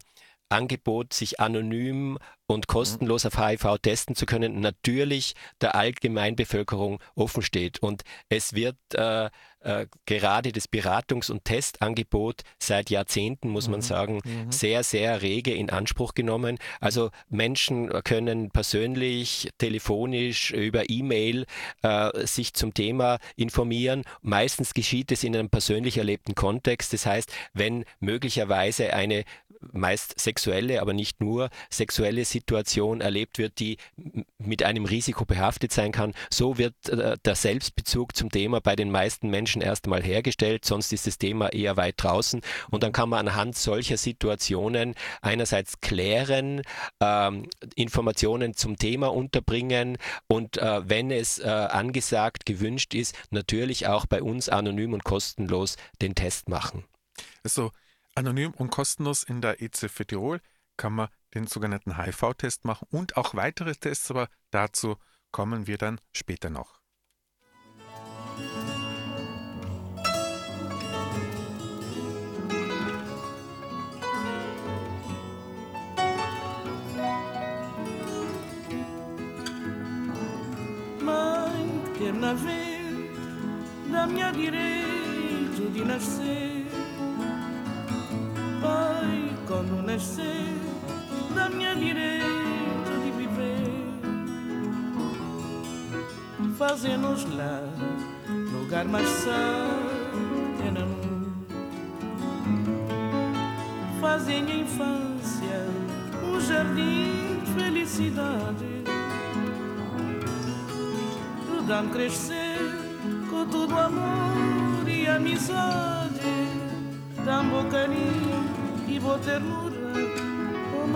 Speaker 2: Angebot, sich anonym und kostenlos auf HIV testen zu können, natürlich der Allgemeinbevölkerung offen steht. Und es wird äh, äh, gerade das Beratungs- und Testangebot seit Jahrzehnten, muss man mhm. sagen, mhm. sehr, sehr rege in Anspruch genommen. Also Menschen können persönlich, telefonisch, über E-Mail äh, sich zum Thema informieren. Meistens geschieht es in einem persönlich erlebten Kontext. Das heißt, wenn möglicherweise eine meist sexuelle, aber nicht nur sexuelle Situation Situation erlebt wird, die mit einem Risiko behaftet sein kann. So wird äh, der Selbstbezug zum Thema bei den meisten Menschen erst einmal hergestellt, sonst ist das Thema eher weit draußen. Und dann kann man anhand solcher Situationen einerseits klären, ähm, Informationen zum Thema unterbringen und äh, wenn es äh, angesagt, gewünscht ist, natürlich auch bei uns anonym und kostenlos den Test machen.
Speaker 3: Also anonym und kostenlos in der EZ für Tirol kann man den sogenannten HIV-Test machen und auch weitere Tests, aber dazu kommen wir dann später noch.
Speaker 4: Mãe que na vez da minha direito de nascer, Pai, quando nascer minha direito de viver. Fazem-nos lá lugar mais sereno. Fazem a infância um jardim de felicidade. Dão crescer com todo amor e amizade. Dão bom carinho e boa ternura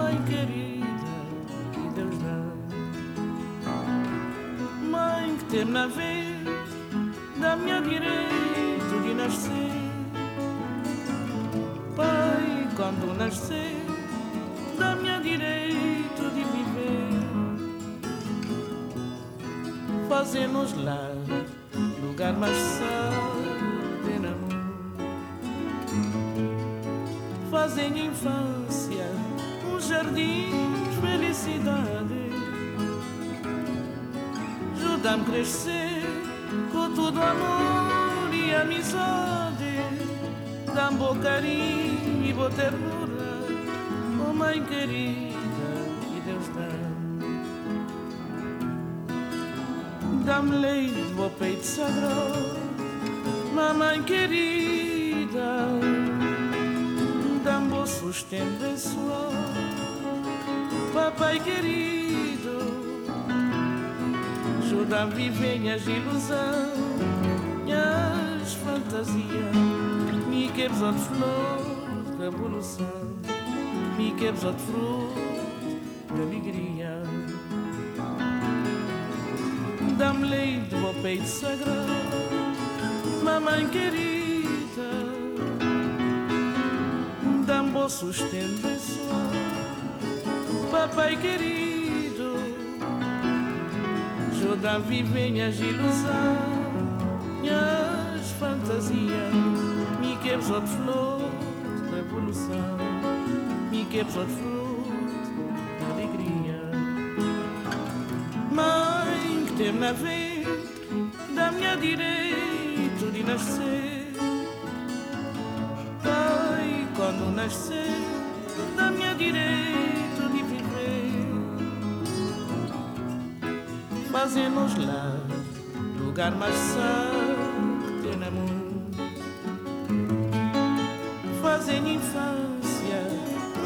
Speaker 4: mãe querida que Deus dá. Mãe que teve na vez da minha direito de nascer. Pai, quando nascer, da minha direito de viver. Fazemos lá lugar mais sereno. Fazem infância jardim de felicidade. Ajuda-me crescer com todo amor e amizade. Dá-me bom carinho e boa ternura, oh mãe querida, que Deus dá. Dá-me leite, bom peito sagrado, mamãe querida. Dá-me bom sustento abençoado papai querido, ajuda a viver minhas fantasias, me quebres de flor de revolução, me quebres de fruto de alegria. Dá-me leite do peito sagrado, mamãe querida, dá-me bom sustento pessoal papai querido, ajuda a viver minhas ilusões, minhas fantasias, me quebres de flor da evolução, me quebres de flor da alegria. Mãe que teve na vez da minha direito de nascer, pai quando nascer da minha direito fazemos lá lugar mais santo que no mundo. Fazem infância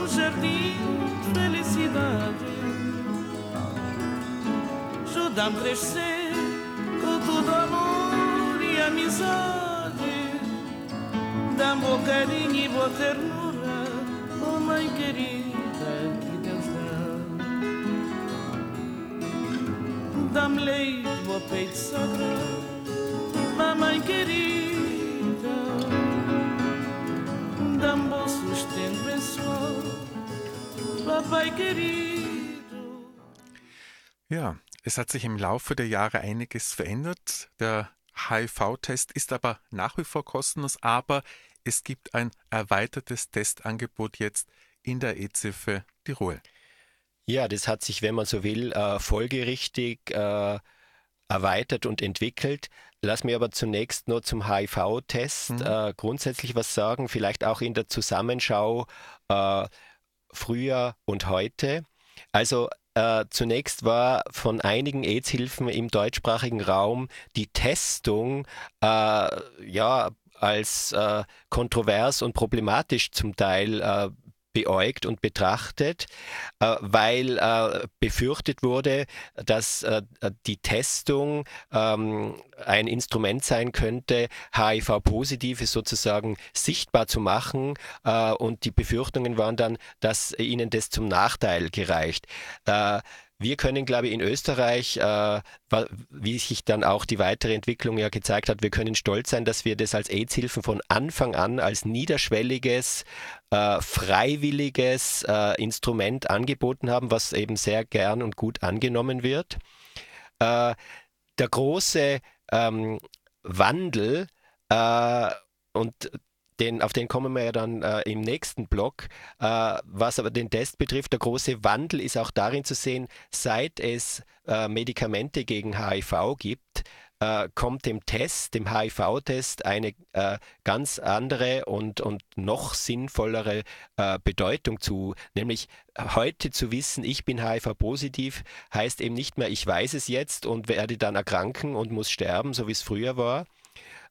Speaker 4: um jardim de felicidade. Ajudam crescer com todo amor e amizade. Dão bom carinho e boa ternura, oh mãe querida dá-me leite ao peito sagrado, mamãe querida, dá-me bom sustento pessoal, papai querido.
Speaker 3: Ja, es hat sich im Laufe der Jahre einiges verändert. Der HIV-Test ist aber nach wie vor kostenlos, aber es gibt ein erweitertes Testangebot jetzt in der EZF Tirol.
Speaker 2: Ja, das hat sich, wenn man so will, äh, folgerichtig äh, erweitert und entwickelt. Lass mir aber zunächst nur zum HIV-Test mhm. äh, grundsätzlich was sagen, vielleicht auch in der Zusammenschau äh, früher und heute. Also äh, zunächst war von einigen AIDS-Hilfen im deutschsprachigen Raum die Testung äh, ja als kontrovers und problematisch zum Teil beäugt und betrachtet, äh, weil äh, befürchtet wurde, dass äh, die Testung ähm, ein Instrument sein könnte, HIV-Positive sozusagen sichtbar zu machen. und die Befürchtungen waren dann, dass ihnen das zum Nachteil gereicht. Wir können, glaube ich, in Österreich, äh, wie sich dann auch die weitere Entwicklung ja gezeigt hat, wir können stolz sein, dass wir das als AIDS-Hilfen von Anfang an als niederschwelliges, äh, freiwilliges äh, Instrument angeboten haben, was eben sehr gern und gut angenommen wird. Äh, der große ähm, Wandel äh, und den, auf den kommen wir ja dann äh, im nächsten Block. Was aber den Test betrifft, der große Wandel ist auch darin zu sehen, seit es Medikamente gegen HIV gibt, äh, kommt dem Test, dem HIV-Test, eine äh, ganz andere und, und noch sinnvollere äh, Bedeutung zu. Nämlich heute zu wissen, ich bin HIV-positiv, heißt eben nicht mehr, ich weiß es jetzt und werde dann erkranken und muss sterben, so wie es früher war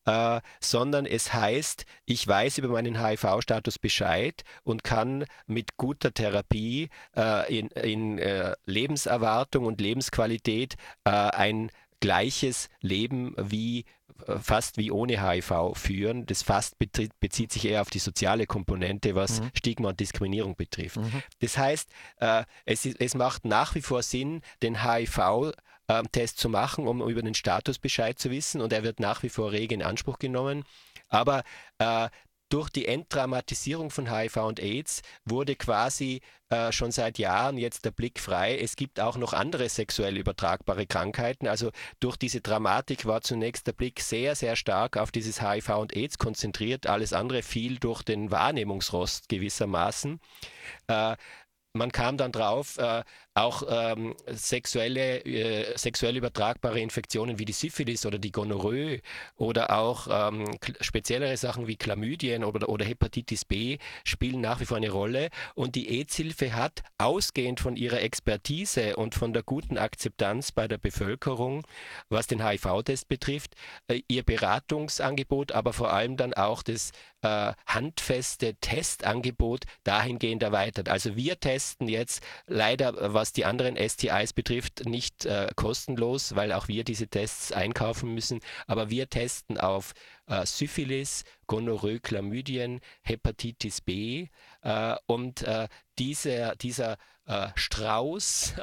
Speaker 2: äh, sondern es heißt, ich weiß über meinen HIV-Status Bescheid und kann mit guter Therapie äh, in, in äh, Lebenserwartung und Lebensqualität äh, ein gleiches Leben wie äh, fast wie ohne HIV führen. Das fast bezieht sich eher auf die soziale Komponente, was mhm. Stigma und Diskriminierung betrifft. Mhm. Das heißt, äh, es, es macht nach wie vor Sinn, den HIV äh, Test zu machen, um über den Status Bescheid zu wissen und er wird nach wie vor rege in Anspruch genommen. Aber äh, durch die Entdramatisierung von HIV und AIDS wurde quasi äh, schon seit Jahren jetzt der Blick frei. Es gibt auch noch andere sexuell übertragbare Krankheiten. Also durch diese Dramatik war zunächst der Blick sehr, sehr stark auf dieses HIV und AIDS konzentriert. Alles andere fiel durch den Wahrnehmungsrost gewissermaßen. Äh, man kam dann drauf, äh, auch ähm, sexuelle, äh, sexuell übertragbare Infektionen wie die Syphilis oder die Gonorrhoe oder auch ähm, speziellere Sachen wie Chlamydien oder, oder Hepatitis B spielen nach wie vor eine Rolle. Und die AIDS-Hilfe hat ausgehend von ihrer Expertise und von der guten Akzeptanz bei der Bevölkerung, was den HIV-Test betrifft, äh, ihr Beratungsangebot, aber vor allem dann auch das äh, handfeste Testangebot dahingehend erweitert. Also wir testen jetzt leider, was die anderen STIs betrifft, nicht äh, kostenlos, weil auch wir diese Tests einkaufen müssen, aber wir testen auf äh, Syphilis, Gonorrhoe, Chlamydien, Hepatitis B äh, und äh, diese, dieser äh, Strauß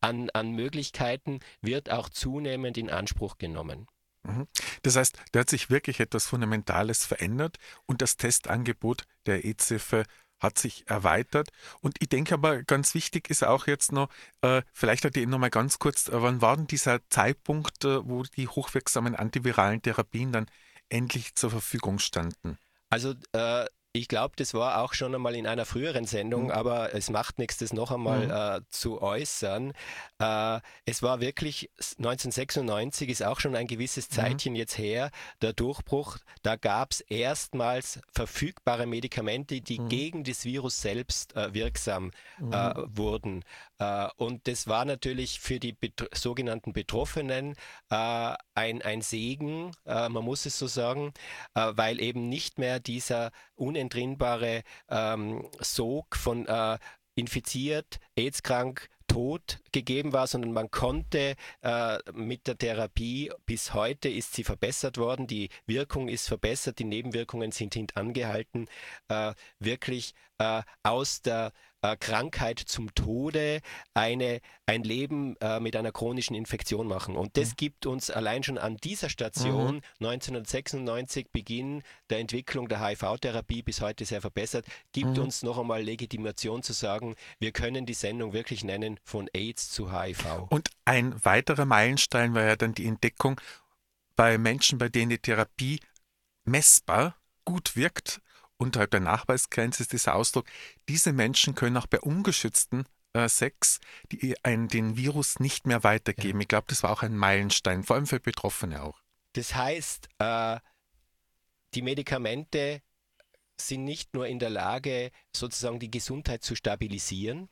Speaker 2: an, an Möglichkeiten wird auch zunehmend in Anspruch genommen.
Speaker 3: Mhm. Das heißt, da hat sich wirklich etwas Fundamentales verändert und das Testangebot der EZF hat sich erweitert. Und ich denke aber, ganz wichtig ist auch jetzt noch, äh, vielleicht hat ihr noch mal ganz kurz, äh, wann war denn dieser Zeitpunkt, äh, wo die hochwirksamen antiviralen Therapien dann endlich zur Verfügung standen?
Speaker 2: Also äh, ich glaube, das war auch schon einmal in einer früheren Sendung, mhm. aber es macht nichts, das noch einmal mhm. äh, zu äußern. Äh, es war wirklich 1996 ist auch schon ein gewisses mhm. Zeitchen mhm. jetzt her, der Durchbruch. Da gab es erstmals verfügbare Medikamente, die mhm. gegen das Virus selbst äh, wirksam äh, mhm. wurden. Äh, und das war natürlich für die bet sogenannten Betroffenen äh, ein, ein Segen, man muss es so sagen, weil eben nicht mehr dieser unentrinnbare ähm, Sog von äh, infiziert, AIDS-krank, tot gegeben war, sondern man konnte äh, mit der Therapie, bis heute ist sie verbessert worden, die Wirkung ist verbessert, die Nebenwirkungen sind hintangehalten, äh, wirklich äh, aus der äh, Krankheit zum Tode eine, ein Leben äh, mit einer chronischen Infektion machen. Und das mhm. gibt uns allein schon an dieser Station mhm. 1996, Beginn der Entwicklung der HIV-Therapie bis heute sehr verbessert, gibt mhm. uns noch einmal Legitimation zu sagen, wir können die Sendung wirklich nennen von AIDS zu HIV.
Speaker 3: Und ein weiterer Meilenstein war ja dann die Entdeckung bei Menschen, bei denen die Therapie messbar gut wirkt, unterhalb der Nachweisgrenze ist dieser Ausdruck, diese Menschen können auch bei ungeschützten äh, Sex die, ein, den Virus nicht mehr weitergeben. Ja. Ich glaube, das war auch ein Meilenstein, vor allem für Betroffene auch.
Speaker 2: Das heißt, äh, die Medikamente sind nicht nur in der Lage, sozusagen die Gesundheit zu stabilisieren,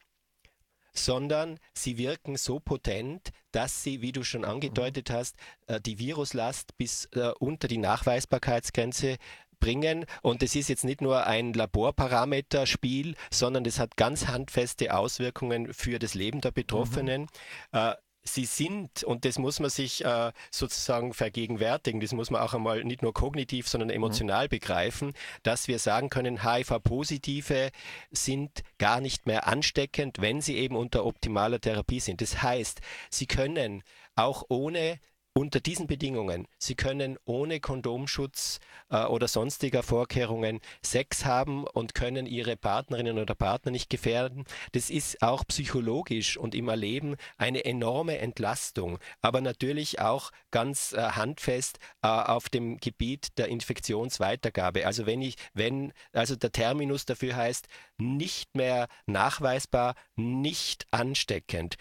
Speaker 2: sondern sie wirken so potent, dass sie, wie du schon angedeutet hast, äh, die Viruslast bis äh, unter die Nachweisbarkeitsgrenze bringen. Und es ist jetzt nicht nur ein Laborparameterspiel, sondern es hat ganz handfeste Auswirkungen für das Leben der Betroffenen. Mhm. Äh, sie sind, und das muss man sich äh, sozusagen vergegenwärtigen, das muss man auch einmal nicht nur kognitiv, sondern emotional mhm. begreifen, dass wir sagen können, HIV-Positive sind gar nicht mehr ansteckend, wenn sie eben unter optimaler Therapie sind. Das heißt, sie können auch ohne unter diesen Bedingungen, Sie können ohne Kondomschutz äh, oder sonstiger Vorkehrungen Sex haben und können Ihre Partnerinnen oder Partner nicht gefährden. Das ist auch psychologisch und im Erleben eine enorme Entlastung, aber natürlich auch ganz äh, handfest äh, auf dem Gebiet der Infektionsweitergabe. Also wenn ich, wenn, also der Terminus dafür heißt, nicht mehr nachweisbar, nicht ansteckend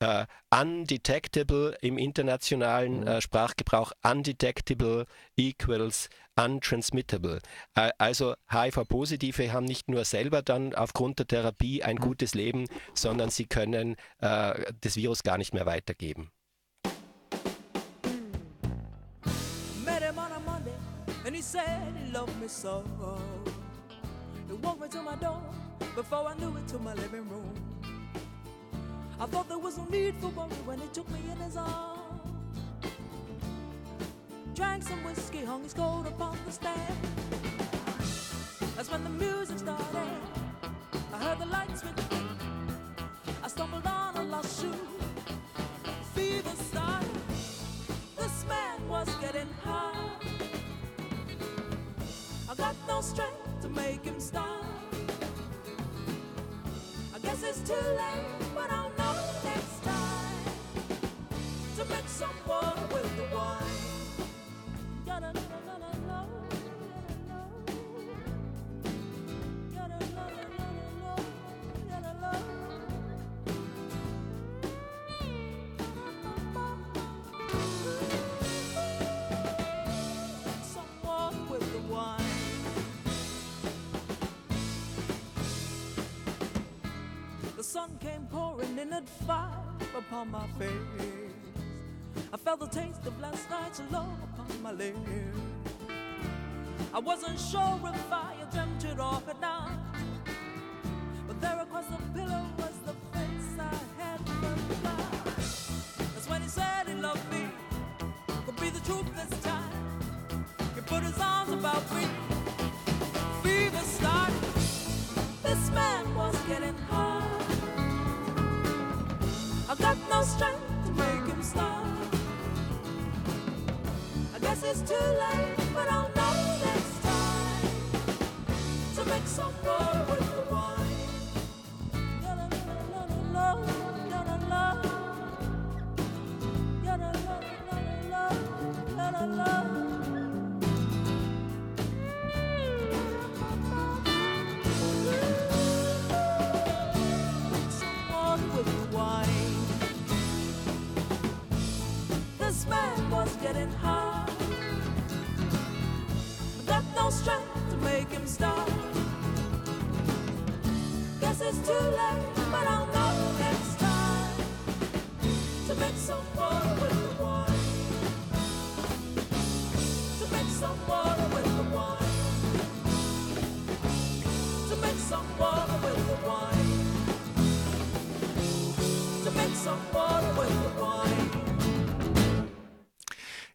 Speaker 2: äh, undetectable im internationalen mhm. äh, Sprachgebrauch, undetectable equals untransmittable. Äh, also HIV-Positive haben nicht nur selber dann aufgrund der Therapie ein mhm. gutes Leben, sondern sie können äh, das Virus gar nicht mehr weitergeben. Met him on a Monday and he said he loved me so. He walked me to my door before I knew it to my living room. I thought there was no need for worry when he took me in his arms. Drank some whiskey, hung his coat upon the stand. That's when the music started. I heard the lights quick. I stumbled on a lost shoe. Fever started. This man was getting high. I got no strength to make him stop. I guess it's too late, but I'll someone with the wine. Someone with the wine. The sun came pouring in at five upon my face. I felt the taste of last night's love upon my lips. I wasn't sure if I had dreamt it or not. But there across the pillow was the face I had forgot. That's when he said he loved me. Could be the truth this time. He put his arms about me. Fever started. This man was getting hard. I got no strength it's too late, but I'll know next time to make some more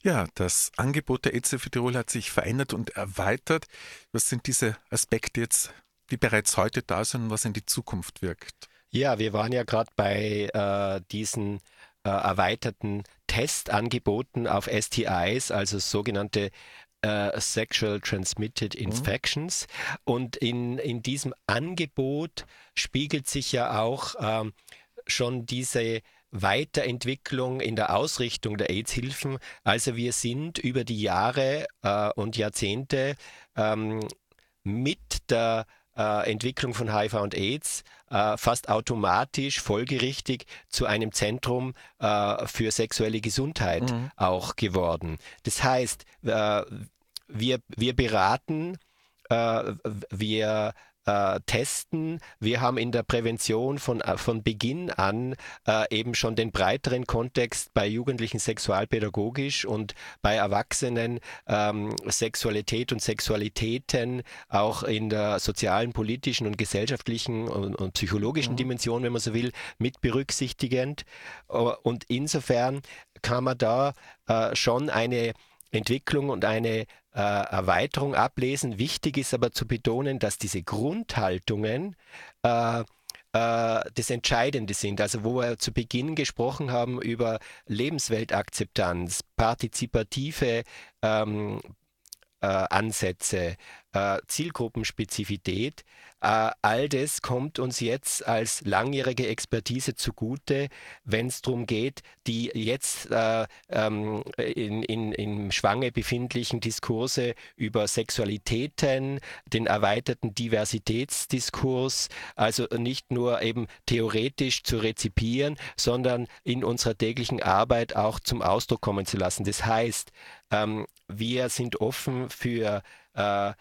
Speaker 2: Ja, das Angebot der EZ für Tirol hat sich verändert und erweitert. Was sind diese Aspekte jetzt, die bereits heute da sind und was in die Zukunft wirkt? Ja, wir waren ja gerade bei äh, diesen äh, erweiterten Testangeboten auf STIs, also sogenannte Uh, Sexual Transmitted mhm. Infections. Mhm. Und in, in diesem Angebot spiegelt sich ja auch ähm, schon diese Weiterentwicklung in der Ausrichtung der AIDS-Hilfen. Also wir sind über die Jahre äh, und Jahrzehnte ähm, mit der äh, Entwicklung von HIV und AIDS äh, fast automatisch folgerichtig zu einem Zentrum äh, für sexuelle Gesundheit mhm. auch geworden. Das heißt, wir, wir beraten, wir äh, testen. Wir haben in der Prävention von, äh, von Beginn an äh, eben schon den breiteren Kontext bei Jugendlichen sexualpädagogisch und bei Erwachsenen ähm, Sexualität und Sexualitäten auch in der sozialen, politischen und gesellschaftlichen und, und psychologischen mhm. Dimension, wenn man so will, mit berücksichtigend. Äh, und insofern kann man da äh, schon eine Entwicklung und eine äh, Erweiterung ablesen. Wichtig ist aber zu betonen, dass diese Grundhaltungen äh, äh, das Entscheidende sind. Also wo wir zu Beginn gesprochen haben über Lebensweltakzeptanz, partizipative ähm, äh, Ansätze, äh, Zielgruppenspezifität, äh, all das kommt uns jetzt als langjährige Expertise zugute, wenn es darum geht, die jetzt äh, ähm, in, in, Schwange befindlichen Diskurse über Sexualitäten, den erweiterten Diversitätsdiskurs, also nicht nur eben theoretisch zu rezipieren, sondern in unserer täglichen Arbeit auch zum Ausdruck kommen zu lassen. Das heißt, ähm, wir sind offen für äh,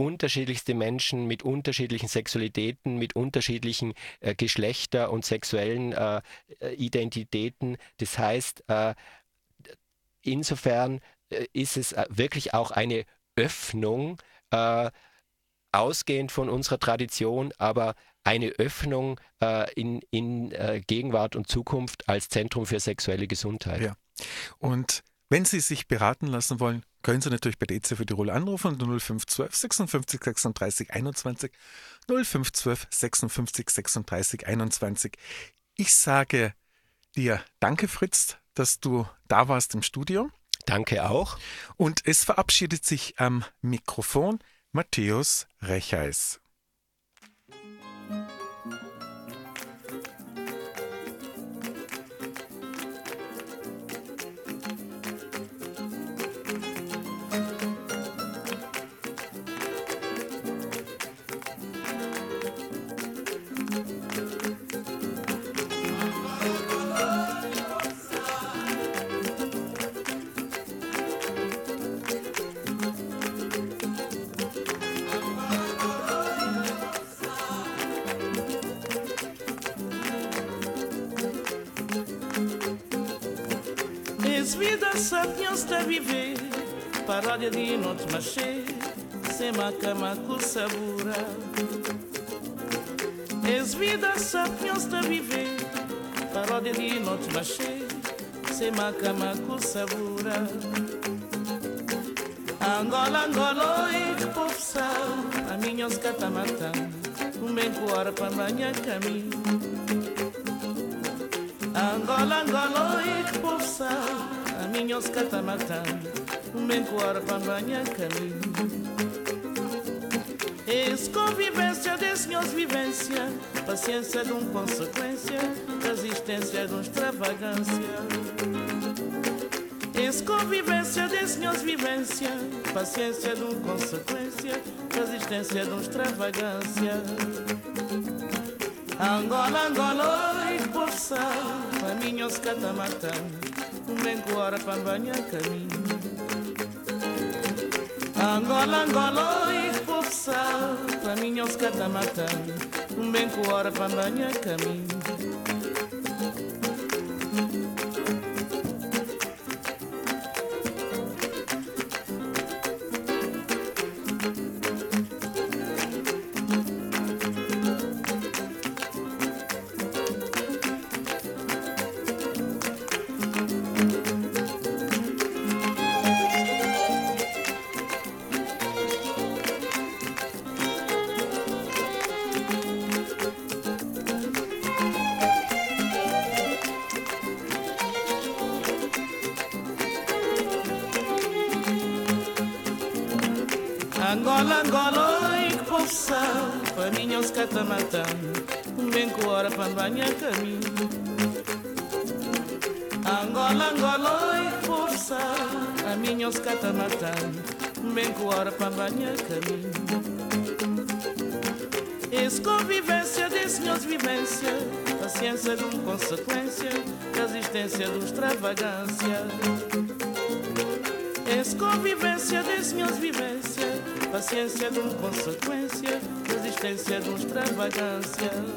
Speaker 2: unterschiedlichste Menschen mit unterschiedlichen Sexualitäten, mit unterschiedlichen äh, Geschlechter und sexuellen äh, äh Identitäten. Das heißt, äh, insofern äh, ist es äh, wirklich auch eine Öffnung, ausgehend von unserer Tradition, aber eine Öffnung in, in Gegenwart und Zukunft als Zentrum für sexuelle Gesundheit.
Speaker 3: Ja. Und wenn Sie sich beraten lassen wollen, können Sie natürlich bei der EZF Tirol anrufen unter 0512 56 36 21 0512 56 36 21. Ich sage dir danke, Fritz, dass du da warst im Studio.
Speaker 2: Danke auch.
Speaker 3: Und es verabschiedet sich am Mikrofon Matthäus Recheis.
Speaker 4: Sapiens ta viver paródia de noite machê sem macama com sabura. Es vida sapiens ta viver paródia de noite machê sem macama com sabura. Angola, Angola, que povo sal A minha os catamata Um bem coar para banhar caminho. Angola, Angola, que povo sal minhos catamatã Bem coar pambanha caminho Esse convivência desse senhores vivência Paciência de um consequência Resistência de um extravagância Esse convivência desse vivência Paciência de um consequência Resistência de um extravagância Angola, Angola, e por sal Caminhos catamatã menguarapambanya caminho Angola, Angola, e povo sal Caminho aos catamatã Menguarapambanya caminho extravagância. És convivência das minhas vivências, paciência de um consequência, resistência de um extravagância.